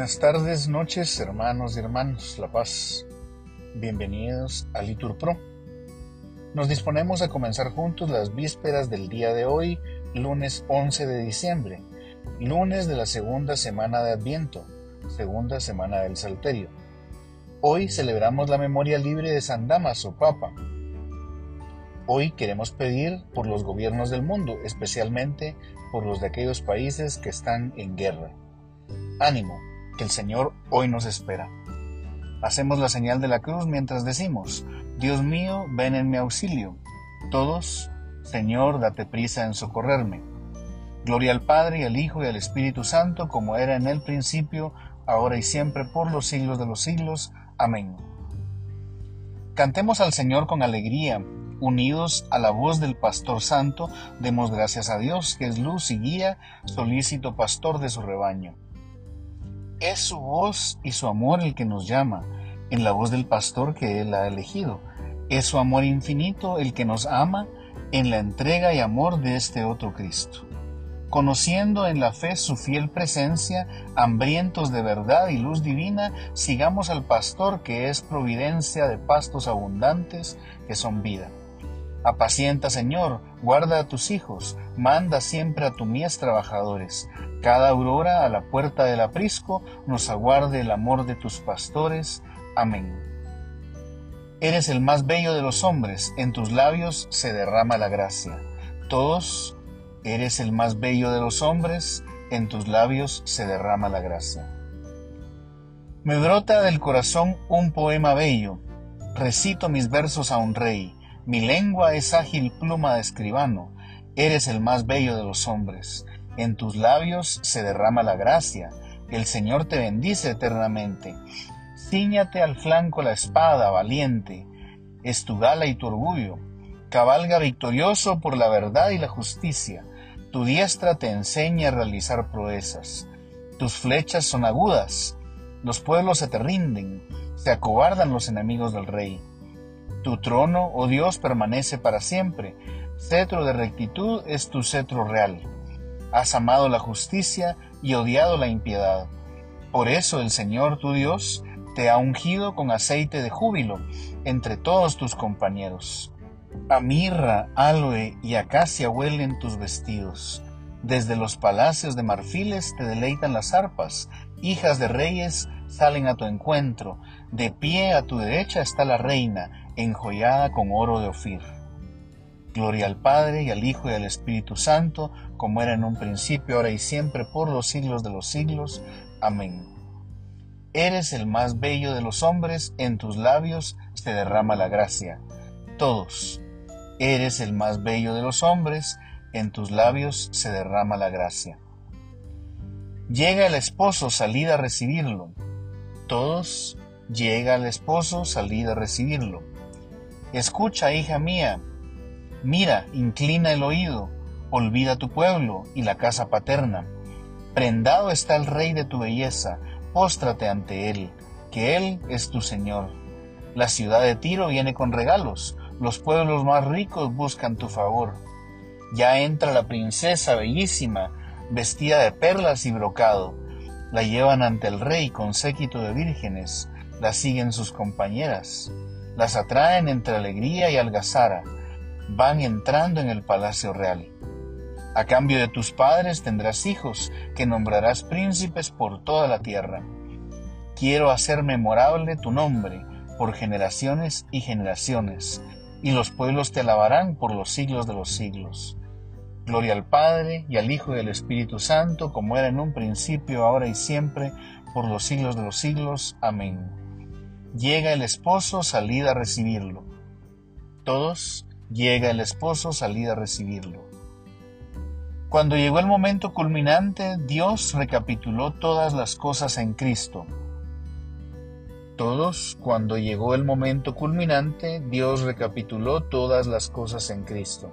Buenas tardes, noches, hermanos y hermanos, La Paz. Bienvenidos a Litur Pro. Nos disponemos a comenzar juntos las vísperas del día de hoy, lunes 11 de diciembre, lunes de la segunda semana de Adviento, segunda semana del Salterio. Hoy celebramos la memoria libre de San Damaso, Papa. Hoy queremos pedir por los gobiernos del mundo, especialmente por los de aquellos países que están en guerra. Ánimo, que el Señor hoy nos espera. Hacemos la señal de la cruz mientras decimos, Dios mío, ven en mi auxilio. Todos, Señor, date prisa en socorrerme. Gloria al Padre y al Hijo y al Espíritu Santo, como era en el principio, ahora y siempre, por los siglos de los siglos. Amén. Cantemos al Señor con alegría, unidos a la voz del Pastor Santo, demos gracias a Dios, que es luz y guía, solícito pastor de su rebaño. Es su voz y su amor el que nos llama, en la voz del pastor que él ha elegido. Es su amor infinito el que nos ama en la entrega y amor de este otro Cristo. Conociendo en la fe su fiel presencia, hambrientos de verdad y luz divina, sigamos al pastor que es providencia de pastos abundantes que son vida. Apacienta, Señor, guarda a tus hijos, manda siempre a tu mies trabajadores. Cada aurora a la puerta del aprisco nos aguarde el amor de tus pastores. Amén. Eres el más bello de los hombres, en tus labios se derrama la gracia. Todos, eres el más bello de los hombres, en tus labios se derrama la gracia. Me brota del corazón un poema bello, recito mis versos a un rey mi lengua es ágil pluma de escribano, eres el más bello de los hombres. En tus labios se derrama la gracia, el Señor te bendice eternamente. Cíñate al flanco la espada, valiente, es tu gala y tu orgullo. Cabalga victorioso por la verdad y la justicia. Tu diestra te enseña a realizar proezas. Tus flechas son agudas. Los pueblos se te rinden, se acobardan los enemigos del rey. Tu trono, oh Dios, permanece para siempre. Cetro de rectitud es tu cetro real. Has amado la justicia y odiado la impiedad. Por eso el Señor tu Dios te ha ungido con aceite de júbilo entre todos tus compañeros. A mirra, aloe y acacia huelen tus vestidos. Desde los palacios de marfiles te deleitan las arpas, hijas de reyes salen a tu encuentro, de pie a tu derecha está la reina, enjollada con oro de Ofir. Gloria al Padre y al Hijo y al Espíritu Santo, como era en un principio, ahora y siempre, por los siglos de los siglos. Amén. Eres el más bello de los hombres, en tus labios se derrama la gracia. Todos, eres el más bello de los hombres, en tus labios se derrama la gracia. Llega el esposo, salid a recibirlo. Todos, llega el esposo, salid a recibirlo. Escucha, hija mía, mira, inclina el oído, olvida tu pueblo y la casa paterna. Prendado está el rey de tu belleza, póstrate ante él, que él es tu Señor. La ciudad de Tiro viene con regalos, los pueblos más ricos buscan tu favor. Ya entra la princesa bellísima, vestida de perlas y brocado. La llevan ante el rey con séquito de vírgenes, la siguen sus compañeras las atraen entre alegría y algazara, van entrando en el palacio real. A cambio de tus padres tendrás hijos, que nombrarás príncipes por toda la tierra. Quiero hacer memorable tu nombre por generaciones y generaciones, y los pueblos te alabarán por los siglos de los siglos. Gloria al Padre, y al Hijo y al Espíritu Santo, como era en un principio, ahora y siempre, por los siglos de los siglos. Amén. Llega el esposo, salid a recibirlo. Todos, llega el esposo, salid a recibirlo. Cuando llegó el momento culminante, Dios recapituló todas las cosas en Cristo. Todos, cuando llegó el momento culminante, Dios recapituló todas las cosas en Cristo.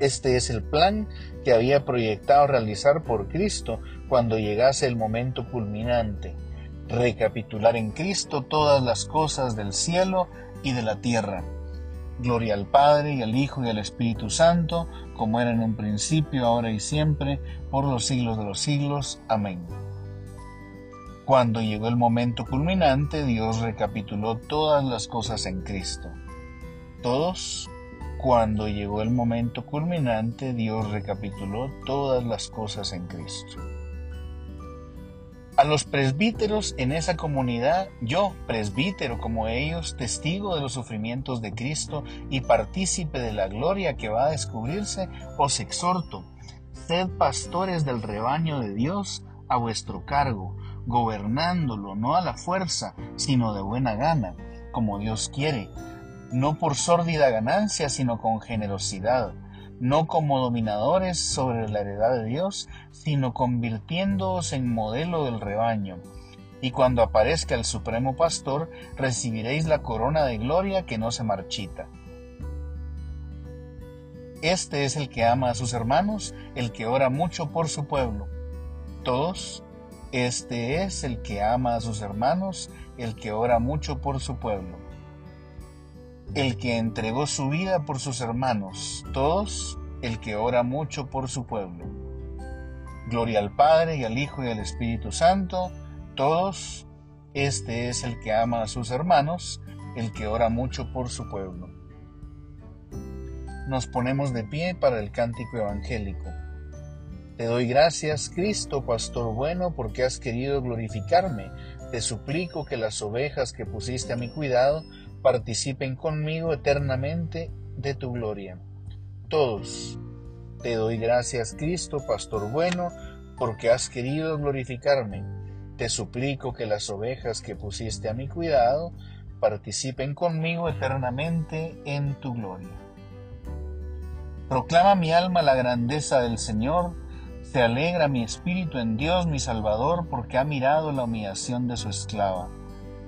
Este es el plan que había proyectado realizar por Cristo cuando llegase el momento culminante, recapitular en Cristo todas las cosas del cielo y de la tierra. Gloria al Padre y al Hijo y al Espíritu Santo, como era en un principio, ahora y siempre, por los siglos de los siglos. Amén. Cuando llegó el momento culminante, Dios recapituló todas las cosas en Cristo. Todos, cuando llegó el momento culminante, Dios recapituló todas las cosas en Cristo. A los presbíteros en esa comunidad, yo, presbítero como ellos, testigo de los sufrimientos de Cristo y partícipe de la gloria que va a descubrirse, os exhorto, sed pastores del rebaño de Dios a vuestro cargo, gobernándolo no a la fuerza, sino de buena gana, como Dios quiere, no por sórdida ganancia, sino con generosidad, no como dominadores sobre la heredad de Dios, sino convirtiéndoos en modelo del rebaño. Y cuando aparezca el Supremo Pastor, recibiréis la corona de gloria que no se marchita. Este es el que ama a sus hermanos, el que ora mucho por su pueblo. Todos este es el que ama a sus hermanos, el que ora mucho por su pueblo. El que entregó su vida por sus hermanos, todos, el que ora mucho por su pueblo. Gloria al Padre y al Hijo y al Espíritu Santo, todos, este es el que ama a sus hermanos, el que ora mucho por su pueblo. Nos ponemos de pie para el cántico evangélico. Te doy gracias, Cristo, Pastor bueno, porque has querido glorificarme. Te suplico que las ovejas que pusiste a mi cuidado participen conmigo eternamente de tu gloria. Todos, te doy gracias, Cristo, Pastor bueno, porque has querido glorificarme. Te suplico que las ovejas que pusiste a mi cuidado participen conmigo eternamente en tu gloria. Proclama mi alma la grandeza del Señor, se alegra mi espíritu en Dios mi Salvador, porque ha mirado la humillación de su esclava.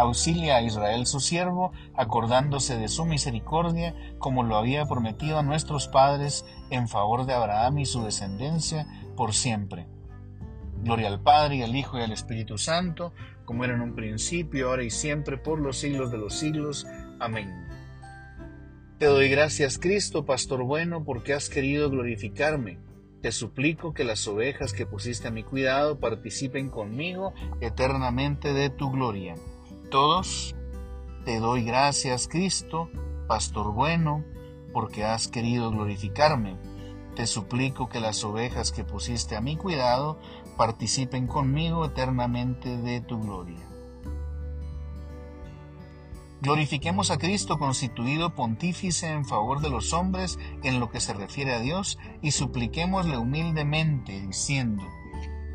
Auxilia a Israel su siervo, acordándose de su misericordia, como lo había prometido a nuestros padres, en favor de Abraham y su descendencia, por siempre. Gloria al Padre, y al Hijo, y al Espíritu Santo, como era en un principio, ahora y siempre, por los siglos de los siglos. Amén. Te doy gracias, Cristo, Pastor bueno, porque has querido glorificarme te suplico que las ovejas que pusiste a mi cuidado participen conmigo eternamente de tu gloria. Todos te doy gracias, Cristo, Pastor bueno, porque has querido glorificarme. Te suplico que las ovejas que pusiste a mi cuidado participen conmigo eternamente de tu gloria. Glorifiquemos a Cristo constituido pontífice en favor de los hombres en lo que se refiere a Dios y supliquémosle humildemente diciendo,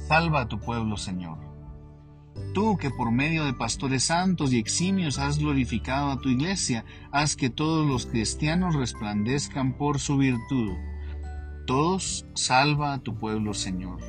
Salva a tu pueblo, Señor. Tú que por medio de pastores santos y eximios has glorificado a tu iglesia, haz que todos los cristianos resplandezcan por su virtud. Todos, salva a tu pueblo, Señor.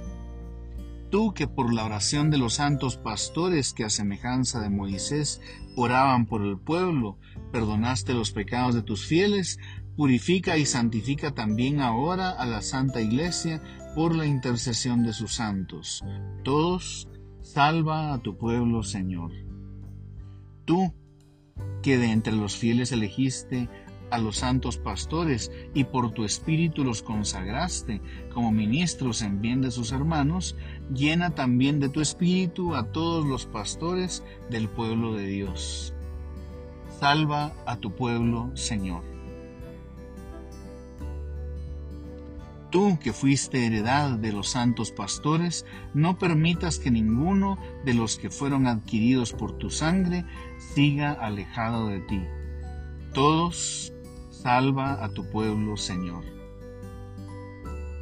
Tú que por la oración de los santos pastores que a semejanza de Moisés oraban por el pueblo, perdonaste los pecados de tus fieles, purifica y santifica también ahora a la Santa Iglesia por la intercesión de sus santos. Todos, salva a tu pueblo, Señor. Tú, que de entre los fieles elegiste a los santos pastores y por tu espíritu los consagraste como ministros en bien de sus hermanos, llena también de tu espíritu a todos los pastores del pueblo de Dios. Salva a tu pueblo, Señor. Tú que fuiste heredad de los santos pastores, no permitas que ninguno de los que fueron adquiridos por tu sangre siga alejado de ti. Todos Salva a tu pueblo, Señor.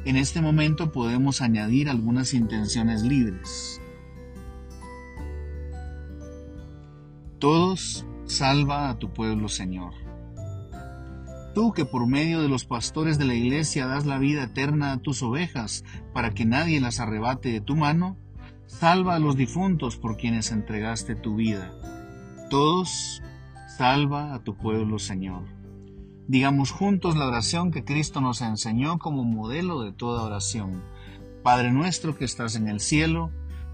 En este momento podemos añadir algunas intenciones libres. Todos, salva a tu pueblo, Señor. Tú que por medio de los pastores de la iglesia das la vida eterna a tus ovejas para que nadie las arrebate de tu mano, salva a los difuntos por quienes entregaste tu vida. Todos, salva a tu pueblo, Señor. Digamos juntos la oración que Cristo nos enseñó como modelo de toda oración. Padre nuestro que estás en el cielo,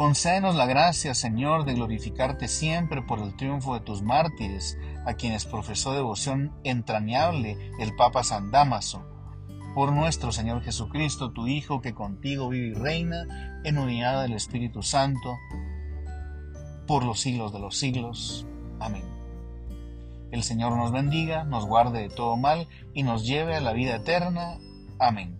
Concédenos la gracia, Señor, de glorificarte siempre por el triunfo de tus mártires, a quienes profesó devoción entrañable el Papa San Damaso. Por nuestro Señor Jesucristo, tu Hijo, que contigo vive y reina en unidad del Espíritu Santo, por los siglos de los siglos. Amén. El Señor nos bendiga, nos guarde de todo mal y nos lleve a la vida eterna. Amén.